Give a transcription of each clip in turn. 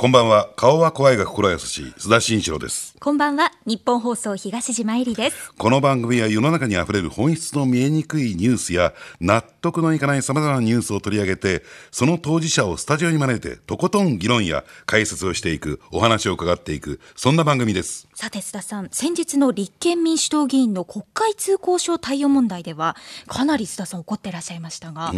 こんばんは。顔は怖いが心優しい須田慎一郎です。こんばんは日本放送東島えりですこの番組は世の中にあふれる本質の見えにくいニュースや納得のいかない様々なニュースを取り上げて、その当事者をスタジオに招いてとことん議論や解説をしていく、お話を伺っていく、そんな番組です。さて須田さん先日の立憲民主党議員の国会通行証貸与問題ではかなり須田さん怒ってらっしゃいましたが、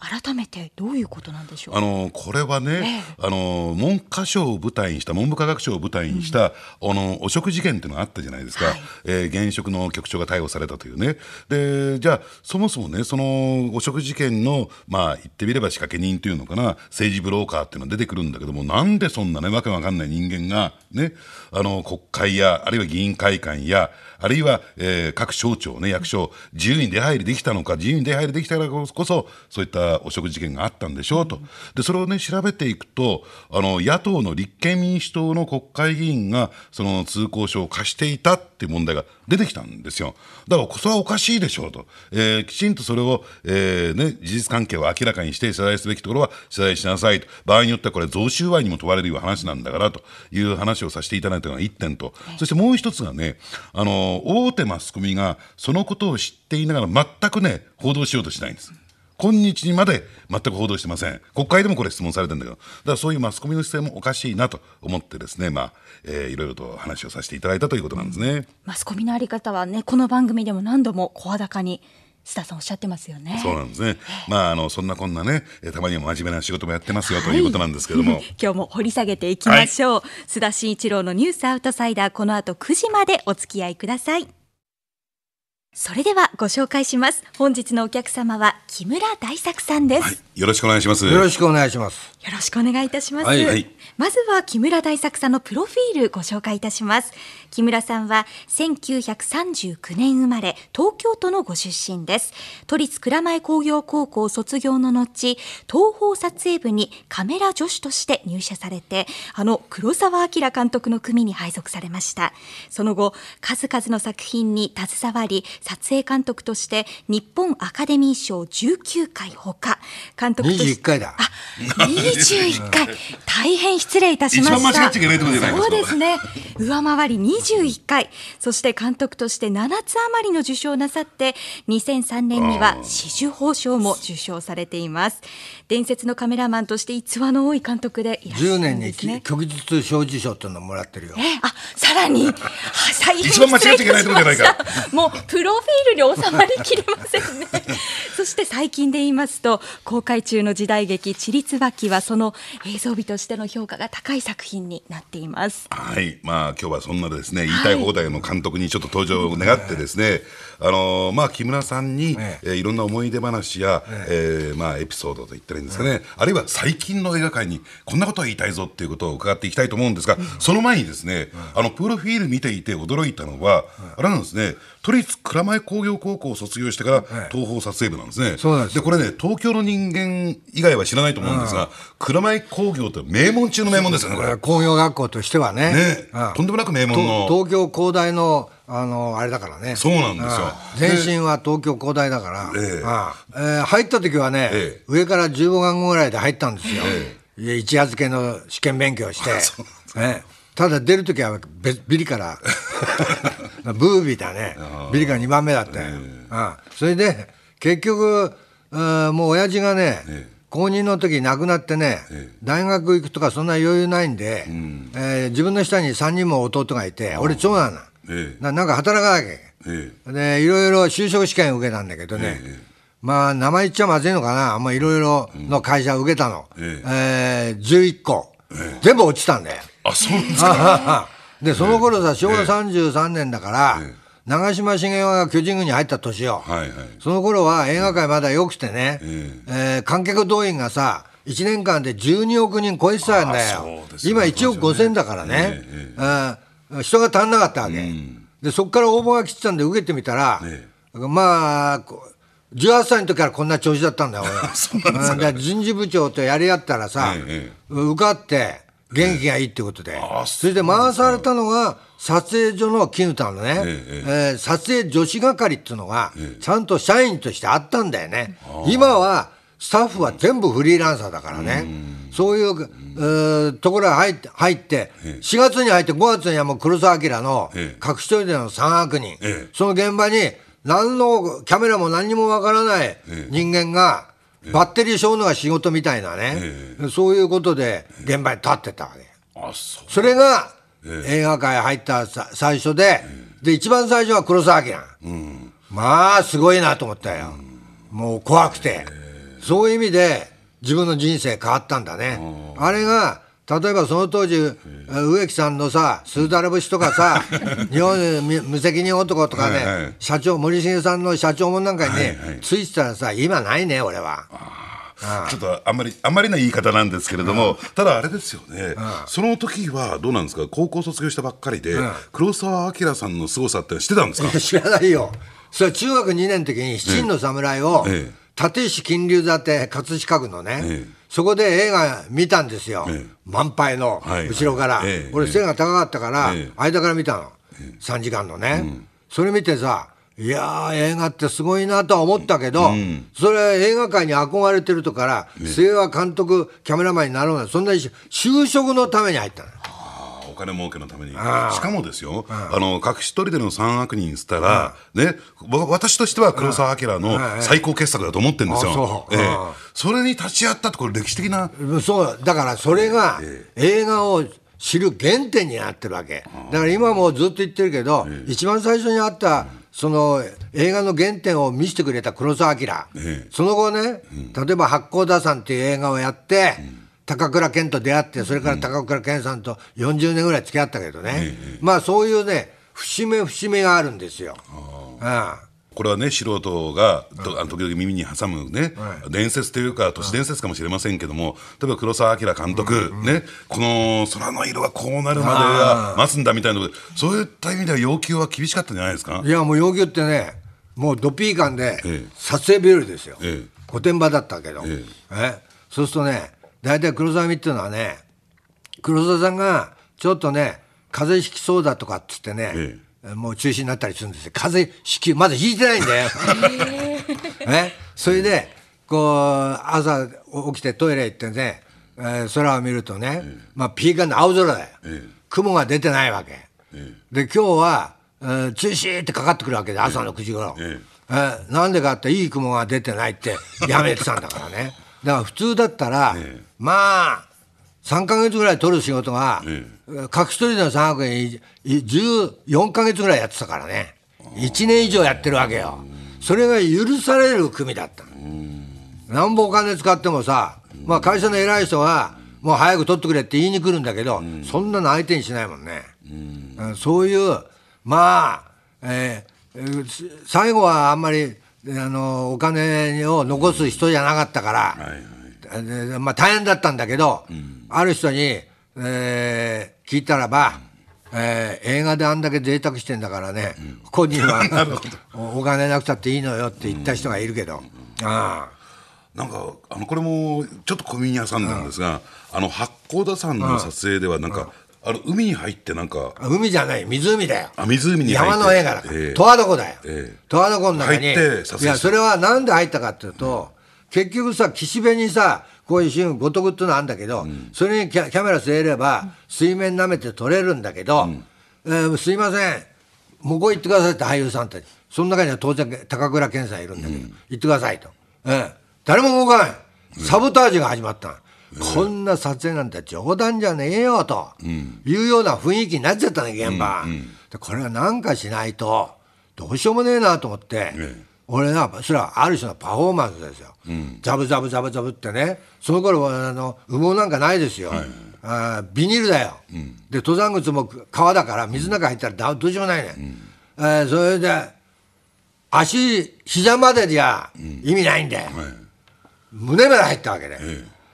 改めてどういうことなんでしょう？あのこれはね、あの文科省を舞台にした文部科学省を舞台にした、あの汚職事件っていうのがあったじゃないですか、はい。えー現職の局長が逮捕されたというね。でじゃあそもそもねその汚職事件のまあ言ってみれば仕掛け人というのかな政治ブローカーっていうのが出てくるんだけどもなんでそんなねわけわかんない人間がねあの国会やあるいは議員会館やあるいは、えー各省庁ね役所自由に出入りできたのか自由に出入りできたからこそそういった汚職事件があったんでしょうと、でそれをね調べていくとあの野党の立憲民主党の国会議員がその通行証を貸していたっていう問題が出てきたんですよ。だからそれはおかしいでしょうと、えーきちんとそれを、えーね、事実関係を明らかにして謝罪すべきところは謝罪しなさいと。場合によってはこれ贈収賄にも問われるような話なんだからという話をさせていただいたのが1点と、そしてもう一つがねあの大手マスコミがそのことを知っていながら全くね報道しようとしないんです。今日にまで全く報道してません。国会でもこれ質問されてるんだけど、だからそういうマスコミの姿勢もおかしいなと思ってですね、まあ、えーいろいろと話をさせていただいたということなんですね。マスコミのあり方はねこの番組でも何度も声高に須田さんおっしゃってますよねそうなんですね。まあ、あの、そんなこんなね、えーたまには真面目な仕事もやってますよということなんですけども。今日も掘り下げていきましょう、須田慎一郎のニュースアウトサイダーこの後9時までお付き合いくださいそれではご紹介します本日のお客様は木村大作さんです、はい、よろしくお願いします。よろしくお願いします。よろしくお願いいたします。はいはいまずは木村大作さんのプロフィールご紹介いたします。木村さんは1939年生まれ、東京都のご出身です。都立蔵前工業高校卒業の後、東宝撮影部にカメラ助手として入社されて、あの黒澤明監督の組に配属されました。その後、数々の作品に携わり、撮影監督として日本アカデミー賞19回ほか、監督として21回だ。あ、21回。大変失礼いたしました。一番間違っちゃいけないところじゃないですかそうですね。上回り21回。そして監督として7つ余りの受賞をなさって、2003年には紫綬褒章も受賞されています。伝説のカメラマンとして逸話の多い監督でいらっしゃ10るん年にですね。旭日小綬賞っていうのをもらってるよ。えあさらに、あ大変一番間違っちゃいけないところじゃないか失礼しましたもうプロフィールに収まりきれませんねそして最近で言いますと公開中の時代劇「ちりつばき」はその映像美としての評価が高い作品になっています。はい、まあ今日はそんなですね、言いたい放題の監督にちょっと登場を願ってですね、あのまあ木村さんに、ええ。ーいろんな思い出話や、えーまあエピソードと言ったらいいんですかね、あるいは最近の映画界にこんなことを言いたいぞっていうことを伺っていきたいと思うんですが、その前にですね、あのプロフィール見ていて驚いたのは、あれなんですね、都立蔵前工業高校を卒業してから東宝撮影部なんですね。そうなんですでこれね東京の人間以外は知らないと思うんですが、蔵前工業って名門中の名門ですよねこれ。工業学校としてはね。ねうんとんでもなく名門のと東京工大の、あの、あれだからね。そうなんですようん前身は東京工大だから。ええうんえー入った時はね、ええ上から15巻ぐらいで入ったんですよ。いや一夜漬けの試験勉強して。ねただ出る時はべビリから、ブービーだね。ビリから2番目だって。うんそれで、結局、うんもう親父がね、高2の時亡くなってね、大学行くとかそんな余裕ないんで、えー自分の下に3人も弟がいて、俺長男な、ええ。ななんか働かなきゃいけないえ。でいろいろ就職試験受けたんだけどね、まあ名前言っちゃまずいのかな、まあ、いろいろの会社受けたの、ええ。ー11個、全部落ちたんだよ。あそうですか。でその頃さ昭和33年だから、長嶋茂雄が巨人軍に入った年よ、はいはい。その頃は映画界まだ良くてね、ええ。ー観客動員がさ1年間で12億人超えてたんだよ。ね今1億5千だからね、あー人が足んなかったわけ、でそこから応募が来てたんで受けてみたら、えまあこう18歳の時からこんな調子だったんだよ俺は。うんで人事部長とやり合ったらさ、ええ。受かって元気がいいってことで、あそれで回されたのが撮影所の絹田のね、ええー撮影女子係っていうのがちゃんと社員としてあったんだよね、今はスタッフは全部フリーランサーだからね、そういう、うーところが入って入って、4月に入って5月にはもう黒澤明のええ。隠し撮りでの三悪人、ええ。その現場に何のキャメラも何にもわからない人間が、バッテリーショーのが仕事みたいなね、そういうことで現場に立ってたわけ。あそうそれが映画界入ったさ最初で、で、一番最初は黒澤明。まあ、すごいなと思ったよ。もう怖くて。そういう意味で自分の人生変わったんだね。あれが、例えばその当時、植木さんのさ、スーダラ節とかさ、日本無無責任男とかね、はいはい。社長、森重さんの社長もなんかにね、はいはい。ついてたらさ、今ないね、俺は。ちょっとあんまりあんまりな言い方なんですけれども、ただあれですよね、その時はどうなんですか？高校卒業したばっかりで、黒澤明さんの凄さって知ってたんですか？知らないよ。それは中学2年の時に七人の侍をええ、立石金龍座って葛飾区のね、ええそこで映画見たんですよ。ええ満杯のはい後ろから。ええ俺背が高かったから、ええ間から見たの。3時間のね。それ見てさ、いやー映画ってすごいなとは思ったけど、それは映画界に憧れてるとから、末は監督、キャメラマンになろうな、そんなに就職のために入ったの。あお金儲けのために。しかもですよ、あの隠し撮りでの三悪人っつったら、ね、わ私としては黒澤明の最高傑作だと思ってるんですあよええ。それに立ち会ったってこれ歴史的な。そうだからそれが映画を知る原点になってるわけ。だから今もずっと言ってるけど、一番最初にあったその映画の原点を見せてくれた黒澤明、ええ。その後ね、例えば「八甲田山」っていう映画をやって、高倉健と出会ってそれから高倉健さんと40年ぐらい付き合ったけどね、まあそういうね節目節目があるんですよ。ああ。これはね素人が時々耳に挟むね、伝説というか都市伝説かもしれませんけども例えば黒澤明監督、ねこの空の色がこうなるまでは待つんだみたいなそういった意味では要求は厳しかったんじゃないですか？いやもう要求ってねもうドピー感でええ。撮影日和ですよ、ええ。御殿場だったけど、ええ。そうするとね大体黒沢見っていうのはね黒沢さんがちょっとね風邪ひきそうだとかっつってね、えもう中止になったりするんですよ。風邪ひきまだひいてないんだよ、え それでこう朝起きてトイレ行ってね、えー空を見るとね、まあピーカンの青空だよ、雲が出てないわけ、で今日は、えー中止ってかかってくるわけで朝の9時頃、え。えーなんでかっていい雲が出てないってやめてたんだからねだから普通だったら、まあ3か月ぐらい取る仕事が、え隠し撮りの3億円14か月ぐらいやってたからね。1年以上やってるわけよ。それが許される組だった。なんぼお金使ってもさ、まあ、会社の偉い人はもう早く取ってくれって言いに来るんだけど、そんなの相手にしないもんね、うん。そういうまあ、えー最後はあんまりあのお金を残す人じゃなかったから、でまあ、大変だったんだけど、ある人に、えー聞いたらば、えー映画であんだけ贅沢してんだからね、個人は おお金なくたっていいのよって言った人がいるけど、あなんかあのこれもちょっと小耳に挟んだんですが、あの八甲田山の撮影ではなんか、あの海に入ってなんかあ海じゃない。湖だよ。あ湖に入って。山の映画だか。らええ。十和田湖だよ。ええ。十和田湖の中に。入って撮影いやそれはなんで入ったかっていうと、結局さ岸辺にさこういうシーン五徳っていうのあるんだけど、それにキャキャメラ据えれば水面舐めて撮れるんだけど、えーすいません。向こう行ってくださいって俳優さんたち。その中には当然高倉健さんいるんだけど、行ってくださいと、ええ誰も動かない。サボタージュが始まったのこんな撮影なんて冗談じゃねえよと。いうような雰囲気になっちゃったね現場、でこれはなんかしないとどうしようもねえなと思って、俺はそれはある種のパフォーマンスですよ、ザブザブザブザブってね。その頃はあの羽毛なんかないですよ、あービニールだよ、で登山靴も川だから水の中入ったらだどうしようもないね、えーそれで足膝までじゃ意味ないんで、胸まで入ったわけで、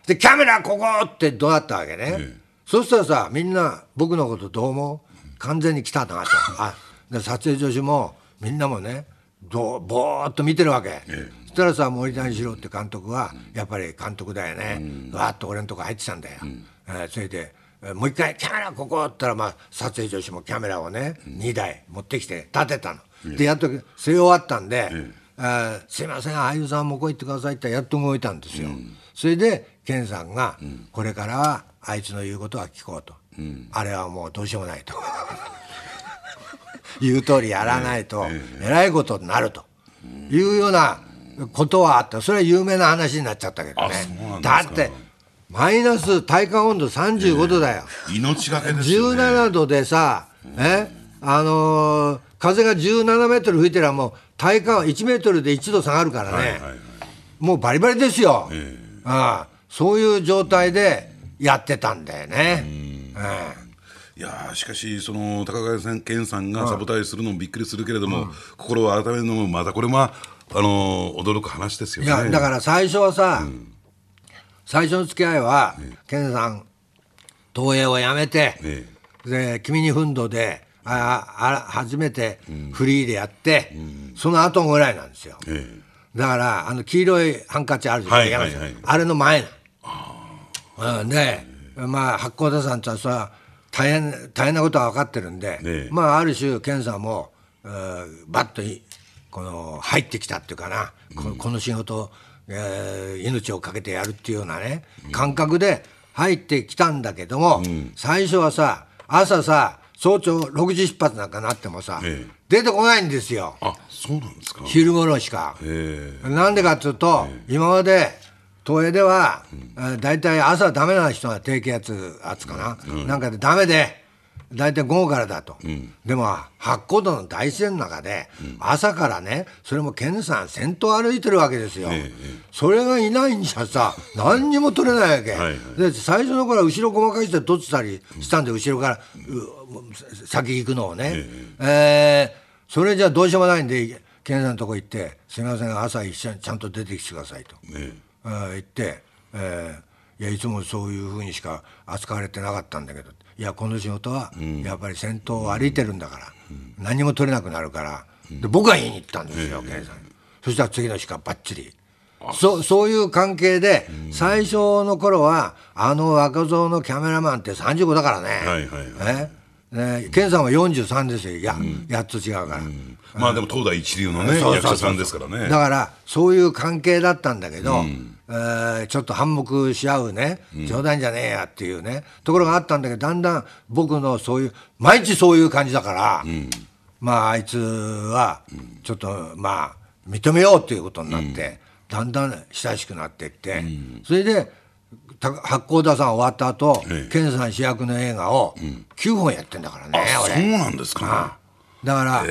でキャメラここってどうなったわけね、そしたらさみんな僕のことどう思う？完全に来たなと あで撮影助手もみんなもねどうぼーっと見てるわけ、そしたらさ森谷四郎って監督はやっぱり監督だよね、わーっと俺のとこ入ってたんだよ、えーそれでえーもう一回キャメラここって言ったら、まあ、撮影助手もキャメラをね、2台持ってきて立てたの、でやっと据え終わったんで、あーすいません俳優さんもこう行ってくださいってやっと動いたんですよ、それで健さんが、これからはあいつの言うことは聞こうと、あれはもうどうしようもないと。言う通りやらないと、えらいことになると。いうようなことはあった。それは有名な話になっちゃったけどね。だってマイナス体感温度35度だよ、命がけですよね。17度でさ、え？あのー風が17メートル吹いてりゃもう体感は1メートルで1度下がるからね、はいはいはい。もうバリバリですよ、えああそういう状態でやってたんだよね。えいやーしかし、その高川健さんがサボタージするのもびっくりするけれども、心を改めるのも、またこれはあのー驚く話ですよね。えいやだから最初はさ、最初の付き合いは、健さん東映を辞めて、えで君に奮闘でああ初めてフリーでやって、その後ぐらいなんですよ。えだからあの黄色いハンカチあるじゃん、はいはいはい。あれの前なうんでまあ八甲田さんとはさ大変大変なことは分かってるんで、ええ。まあある種健さんも、うんバッといこの入ってきたっていうかな、ここの仕事を、えー命を懸けてやるっていうようなね感覚で入ってきたんだけども、最初はさ朝さ早朝6時出発なんかなってもさ、ええ出てこないんですよ。あそうなんですか。昼頃しか。え。なんでかっていうと、今まで東映では、え大体朝ダメな人は低気圧圧かな、なんかでダメで大体午後からだと、でも八甲田の大自然の中で、朝からねそれも健さん先頭歩いてるわけですよ、それがいないんじゃさ何にも取れないわけ、はいはい。で最初の頃は後ろごまかして取ってたりしたんで後ろからう先行くのをね、えーそれじゃどうしようもないんで健さんのとこ行って「すみません朝一緒にちゃんと出てきてください」と、え。あー言って、えーいやいつもそういうふうにしか扱われてなかったんだけど。いやこの仕事はやっぱり先頭を歩いてるんだから、何も取れなくなるから、で僕が言いに行ったんですよ、健さん。にそしたら次の日からばっちり。そそういう関係で、最初の頃はあの若造のキャメラマンって35だからね、はいはいねね健さんは43ですよ。いや、8つ違うから、まあでも東大一流のね役者さんですからね。だからそういう関係だったんだけど、えーちょっと反目し合うね冗談じゃねえやっていうねところがあったんだけどだんだん僕のそういう毎日そういう感じだから、まああいつはちょっとまあ認めようっていうことになって、だんだん親しくなっていって、それでた八甲田さん終わった後、ええ。健さん主役の映画を9本やってんだからね、あ俺。そうなんですか。だから、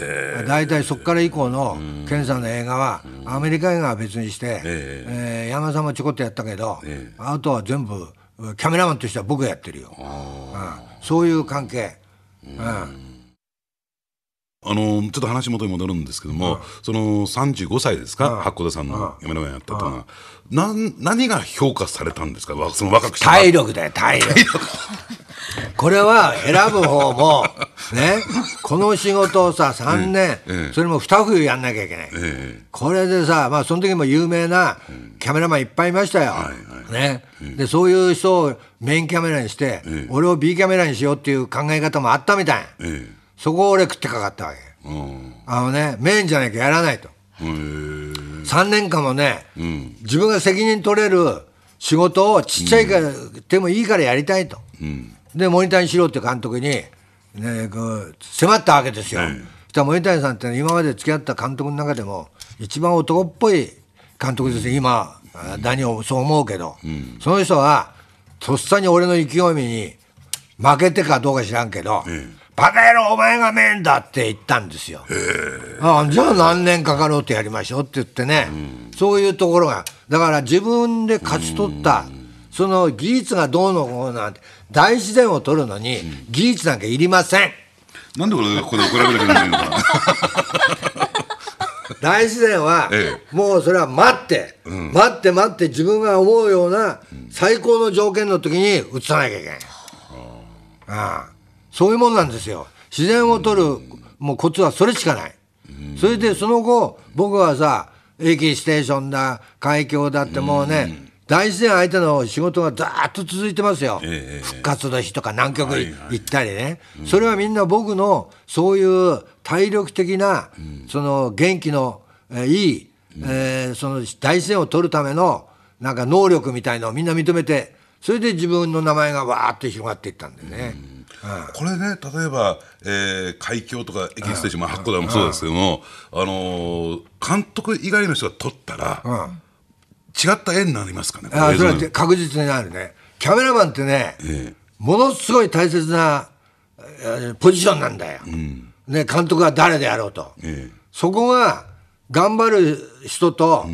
大体そこから以降の健さんの映画は、アメリカ映画は別にして、えー山田さんもちょこっとやったけど、あとは全部、キャメラマンとしては僕がやってるよ。うん。そういう関係。うんあのちょっと話元に戻るんですけども、その35歳ですか、八甲田さんのカメラマンやったとは、なん何が評価されたんですか、わその若く。体力だよ、体力。これは選ぶ方も、ね、この仕事をさ、3年、それも2冬やんなきゃいけない。えこれでさ、まあ、その時も有名なキャメラマンいっぱいいましたよ。ね。で、そういう人をメインキャメラにして、俺を B キャメラにしようっていう考え方もあったみたい。ええそこを俺食ってかかったわけ。えうん。あのね、メインじゃなきゃやらないと。へえ3年間もね、自分が責任取れる仕事をちっちゃいから、でもいいからやりたいと。で、森谷四郎って監督に、ね、こう迫ったわけですよ。そしたら森谷さんって今まで付き合った監督の中でも、一番男っぽい監督ですよ、今、あ何をそう思うけど、その人は、とっさに俺の意気込みに負けてかどうか知らんけど、バカ野郎、お前がメインだって言ったんですよ。あじゃあ何年かかろうとやりましょうって言ってね、そういうところが、だから自分で勝ち取った、その技術がどうのこうのなんて、大自然を取るのに、技術なんかいりません。なんで俺がここで怒られなきゃいけないのか。大自然はえ、もうそれは待って、待って待って、自分が思うような最高の条件の時に移さなきゃいけない。ああそういうもんなんですよ。自然を取るもうコツはそれしかない。それでその後、僕はさ、駅ステーションだ、海峡だってもうね、大自然相手の仕事がざーっと続いてますよ。ええ復活の日とか南極はいはい行ったりね。それはみんな僕のそういう体力的な、その元気の、えーいい、えーその大自然を取るためのなんか能力みたいのをみんな認めてそれで自分の名前がわーって広がっていったんだよね。これね例えば、えー、海峡とかエキステーション、まあ、八甲田もそうですけども、あのー監督以外の人が取ったら、違った絵になりますかねあそれは確実にあるね。キャメラマンってね、ええ。ものすごい大切なえーポジションなんだよ。ね、監督が誰であろうと。ええ。そこが頑張る人と、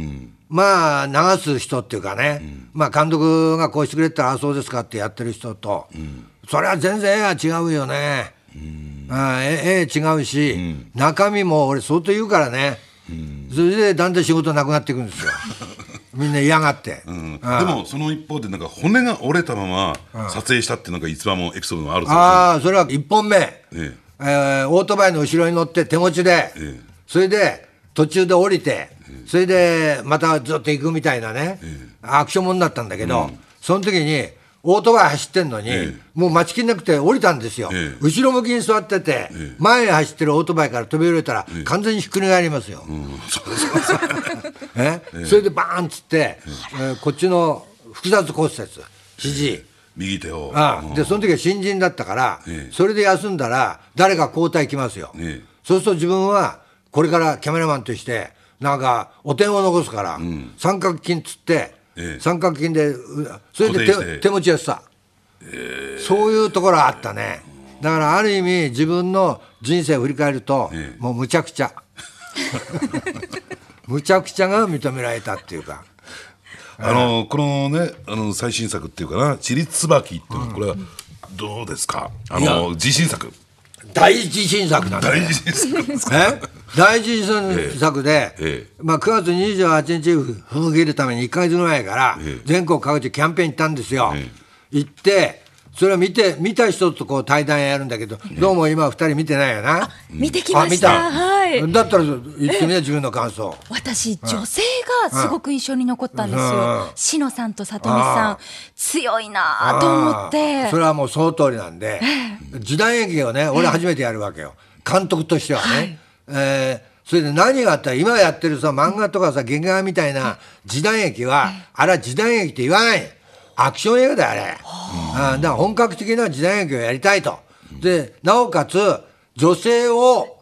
まあ流す人っていうかね、まあ監督がこうしてくれたらあそうですかってやってる人と、それは全然絵が違うよね。あ絵絵違うし、中身も俺相当言うからね、それでだんだん仕事なくなっていくんですよ。みんな嫌がって。うん。でもその一方でなんか骨が折れたまま撮影したっていうのが逸話もエピソードがあるああそれは1本目、ええ。ーオートバイの後ろに乗って手持ちで、えそれで途中で降りて、それでまたずっと行くみたいなね、アクションもんだったんだけど、その時にオートバイ走ってんのに、えもう待ちきれなくて降りたんですよ、ええ。後ろ向きに座ってて、前へ走ってるオートバイから飛び降りたら、完全にひっくり返りますよ。え？それでバーンっつって、えーこっちの複雑骨折肘、右手を。あうん。あでその時は新人だったから、ええ。それで休んだら誰か交代来ますよ、ええ。そうすると自分はこれからキャメラマンとしてなんかお点を残すから、三角筋っつって、ええ。三角筋でうそれで手手持ちやってた、そういうところあったね。だからある意味自分の人生を振り返ると、ええ。もうむちゃくちゃ。むちゃくちゃが認められたっていうか。あのこのねあの最新作っていうかな「ちりつばき」っていうのはこれはどうですか？あの自信作大自信作なんだよ。大自信作。ですかえ？大事新作で、ええ。まあ、9月28日踏切るために1か月ぐらいからええ。全国各地キャンペーン行ったんですよ、え。行ってそれを見て見た人とこう対談やるんだけど、どうも今2人見てないよな。見てきました。はい。だったら言ってみな自分の感想。私女性がすごく印象に残ったんですうん。よ志乃さんと里見さん。強いなと思って。それはもうその通りなんで、時代劇をね俺初めてやるわけよ。監督としてはね、えーそれで何があったら今やってるさ漫画とかさ劇画みたいな時代劇は、あれは時代劇って言わないアクション映画だよあれ、あだから本格的な時代劇をやりたいとでなおかつ女性を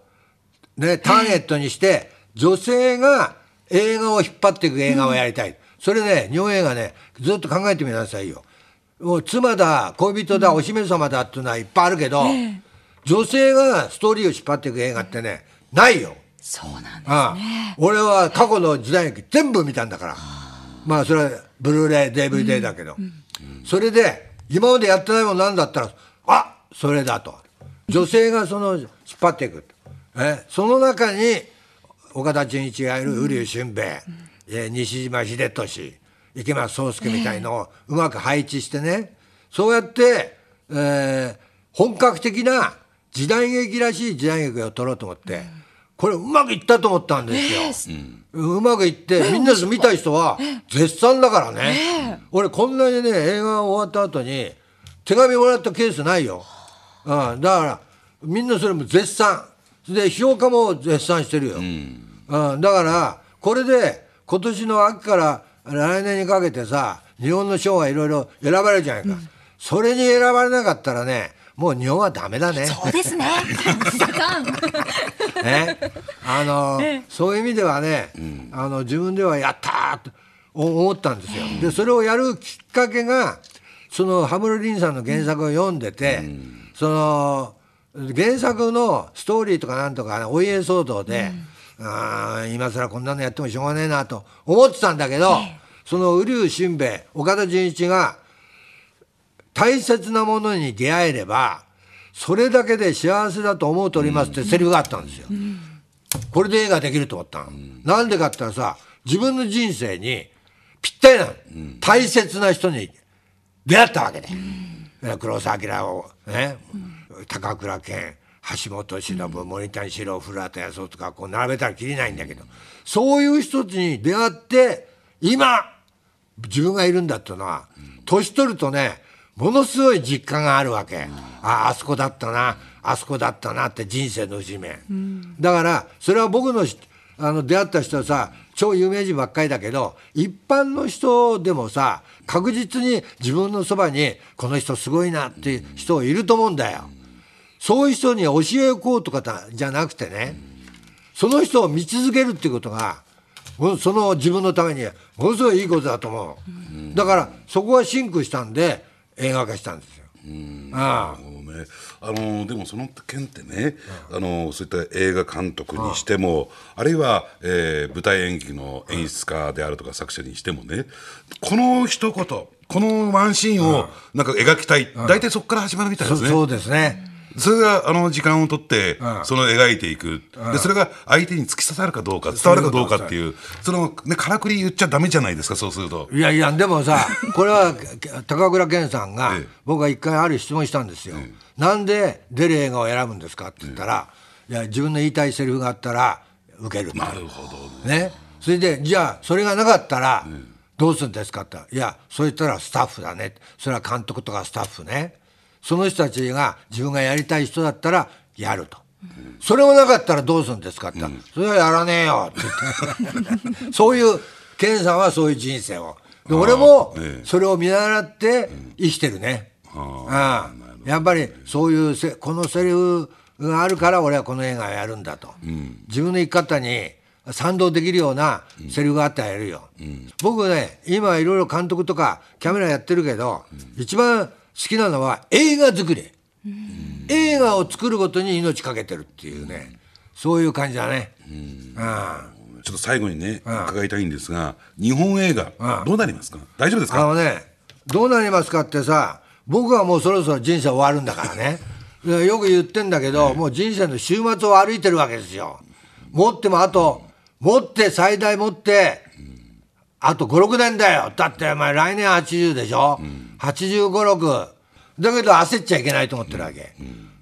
ね、ターゲットにして、女性が映画を引っ張っていく映画をやりたい。それね、日本映画ね、ずっと考えてみなさいよ。もう妻だ、恋人だ、お姫様だっていうのはいっぱいあるけど、女性がストーリーを引っ張っていく映画ってね、ないよ。そうなんですああ俺は過去の時代劇全部見たんだから。まあそれはブルーレイ、DVD だけど。それで、今までやってないものなんだったら、あそれだと。女性がその引っ張っていく。えその中に、岡田准一がいる瓜生俊兵衛、えー西島秀俊、池松壮亮みたいのをうまく配置してね、そうやって、えー本格的な時代劇らしい時代劇を撮ろうと思って、これうまくいったと思ったんですよ。うまくいって、みんなで見た人は絶賛だからね。俺こんなにね、映画終わった後に手紙もらったケースないよ。うん、だからみんなそれも絶賛。で、評価も絶賛してるよ。うん、だから、これで今年の秋から来年にかけてさ、日本の賞がいろいろ選ばれるじゃないか。それに選ばれなかったらね、もう日本はダメだね。そうですね。ね、あの、そういう意味ではね、あの自分ではやったーと思ったんですよ。でそれをやるきっかけがその羽室凛さんの原作を読んでて、その原作のストーリーとかなんとか、ね、お家騒動で、あー今更こんなのやってもしょうがねえなと思ってたんだけど、その瓜生俊兵衛岡田准一が大切なものに出会えればそれだけで幸せだと思うとおりますってセリフがあったんですよ。これで映画できると思ったの。なんでかって言ったらさ自分の人生にぴったりなの、大切な人に出会ったわけで、黒澤明をね、高倉健橋本忍、森谷四郎古畑康夫とかこう並べたらきりないんだけどそういう人たちに出会って今自分がいるんだっていうのは、年取るとねものすごい実感があるわけ、ああそこだったなあそこだったなって人生の節目、だからそれは僕のあの出会った人はさ超有名人ばっかりだけど一般の人でもさ確実に自分のそばにこの人すごいなっていう人いると思うんだよ。そういう人に教えをこうとかじゃなくてねその人を見続けるっていうことがその自分のためにものすごいいいことだと思う。だからそこがシンクしたんで映画化したんですよ。ああね、あのでもその件ってね、あのそういった映画監督にしても、あるいは、えー、舞台演劇の演出家であるとか作者にしてもね、この一言、このワンシーンをなんか描きたい、大体そこから始まるみたいですね。そうですね。それがあの時間を取って、その描いていく、でそれが相手に突き刺さるかどうか、伝わるかどうかっていう、そのね、からくり言っちゃだめじゃないですか、そうすると。いやいや、でもさ、これは高倉健さんが、僕が一回ある質問したんですよ。なんで出る映画を選ぶんですかって言ったら、いや、自分の言いたいセリフがあったら、受けるなるほどね。それで、じゃあ、それがなかったら、どうするんですかって。いや、そう言ったらスタッフだね。それは監督とかスタッフね。その人たちが自分がやりたい人だったらやると。それもなかったらどうするんですかって。言ったら、それはやらねえよ。って言って。そういう、健さんはそういう人生を。で俺もそれを見習って生きてるね。ああやっぱりそういうせこのセリフがあるから俺はこの映画をやるんだと、うん、自分の生き方に賛同できるようなセリフがあったらやるよ、うん、僕ね今いろいろ監督とかキャメラやってるけど、うん、一番好きなのは映画作り、うん、映画を作ることに命かけてるっていうね、そういう感じだね。うん。ちょっと最後にね、伺いたいんですが、日本映画、どうなりますか？大丈夫ですか？あのね、どうなりますかってさ、僕はもうそろそろ人生終わるんだからね。よく言ってんだけど、もう人生の週末を歩いてるわけですよ。持ってもあと、持って最大持って、あと5、6年だよ。だってお前来年80でしょ？うん、85、6。だけど焦っちゃいけないと思ってるわけ。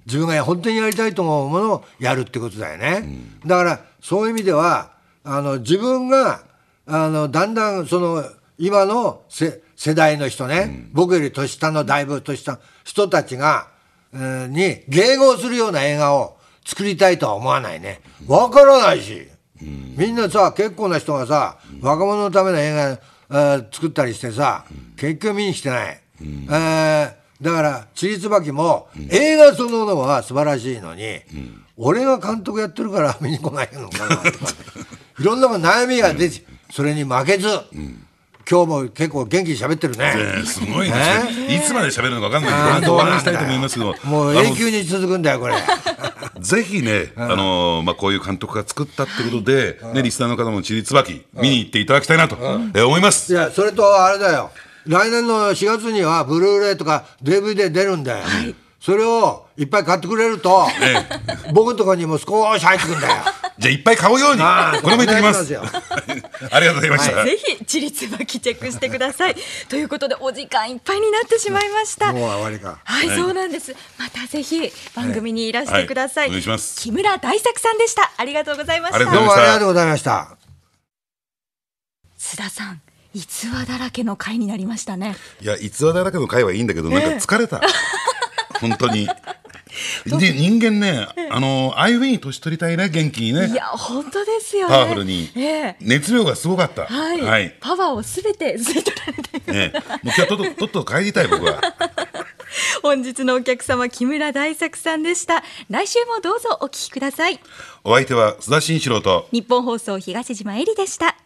自分が本当にやりたいと思うものをやるってことだよね。だからそういう意味では、あの自分が、あの、だんだんその、今の世代の人ね、僕より年下のだいぶ年下の人たちが、に迎合するような映画を作りたいとは思わないね。わからないし。みんなさ結構な人がさ、若者のための映画、作ったりしてさ、結局見に来てない、えー、だから「ちりつばき」も、映画そのものは素晴らしいのに、俺が監督やってるから 見に来ないのかなとかいろんな悩みが出て、それに負けず。今日も結構元気に喋ってるね。すごいね。いつまで喋るのか分かんないけど、お話したいと思いますけど。もう永久に続くんだよ、これ。ぜひね、あのまあ、こういう監督が作ったってことで、ね、リスナーの方もちりつばき、見に行っていただきたいなと、え思います。いや、それとあれだよ。来年の4月には、ブルーレイとか DVD 出るんだよ。それをいっぱい買ってくれると、僕のところにも少し入ってくんだよ。じゃあいっぱい買うように、これも言ってきます。ありがとうございました。はい、ぜひ、チリツバキチェックしてください。ということで、お時間いっぱいになってしまいました。もう終わりか。はい、はい、そうなんです。またぜひ、番組にいらしてください。はい、お願いします。木村大作さんでした。ありがとうございました。どうもありがとうございました。須田さん。逸話だらけの回になりましたね。いや、逸話だらけの回はいいんだけど、なんか疲れた。本当に。で人間ね、あのああいうふうに年取りたいね元気にね。いや本当ですよ、ね、パワフルに、えー、熱量がすごかった、はい、はい、パワーをすべて吸い取られて。ねもう今日とっとと帰りたい僕は。本日のお客様木村大作さんでした。来週もどうぞお聞きください。お相手は須田慎一郎と。日本放送東島えりでした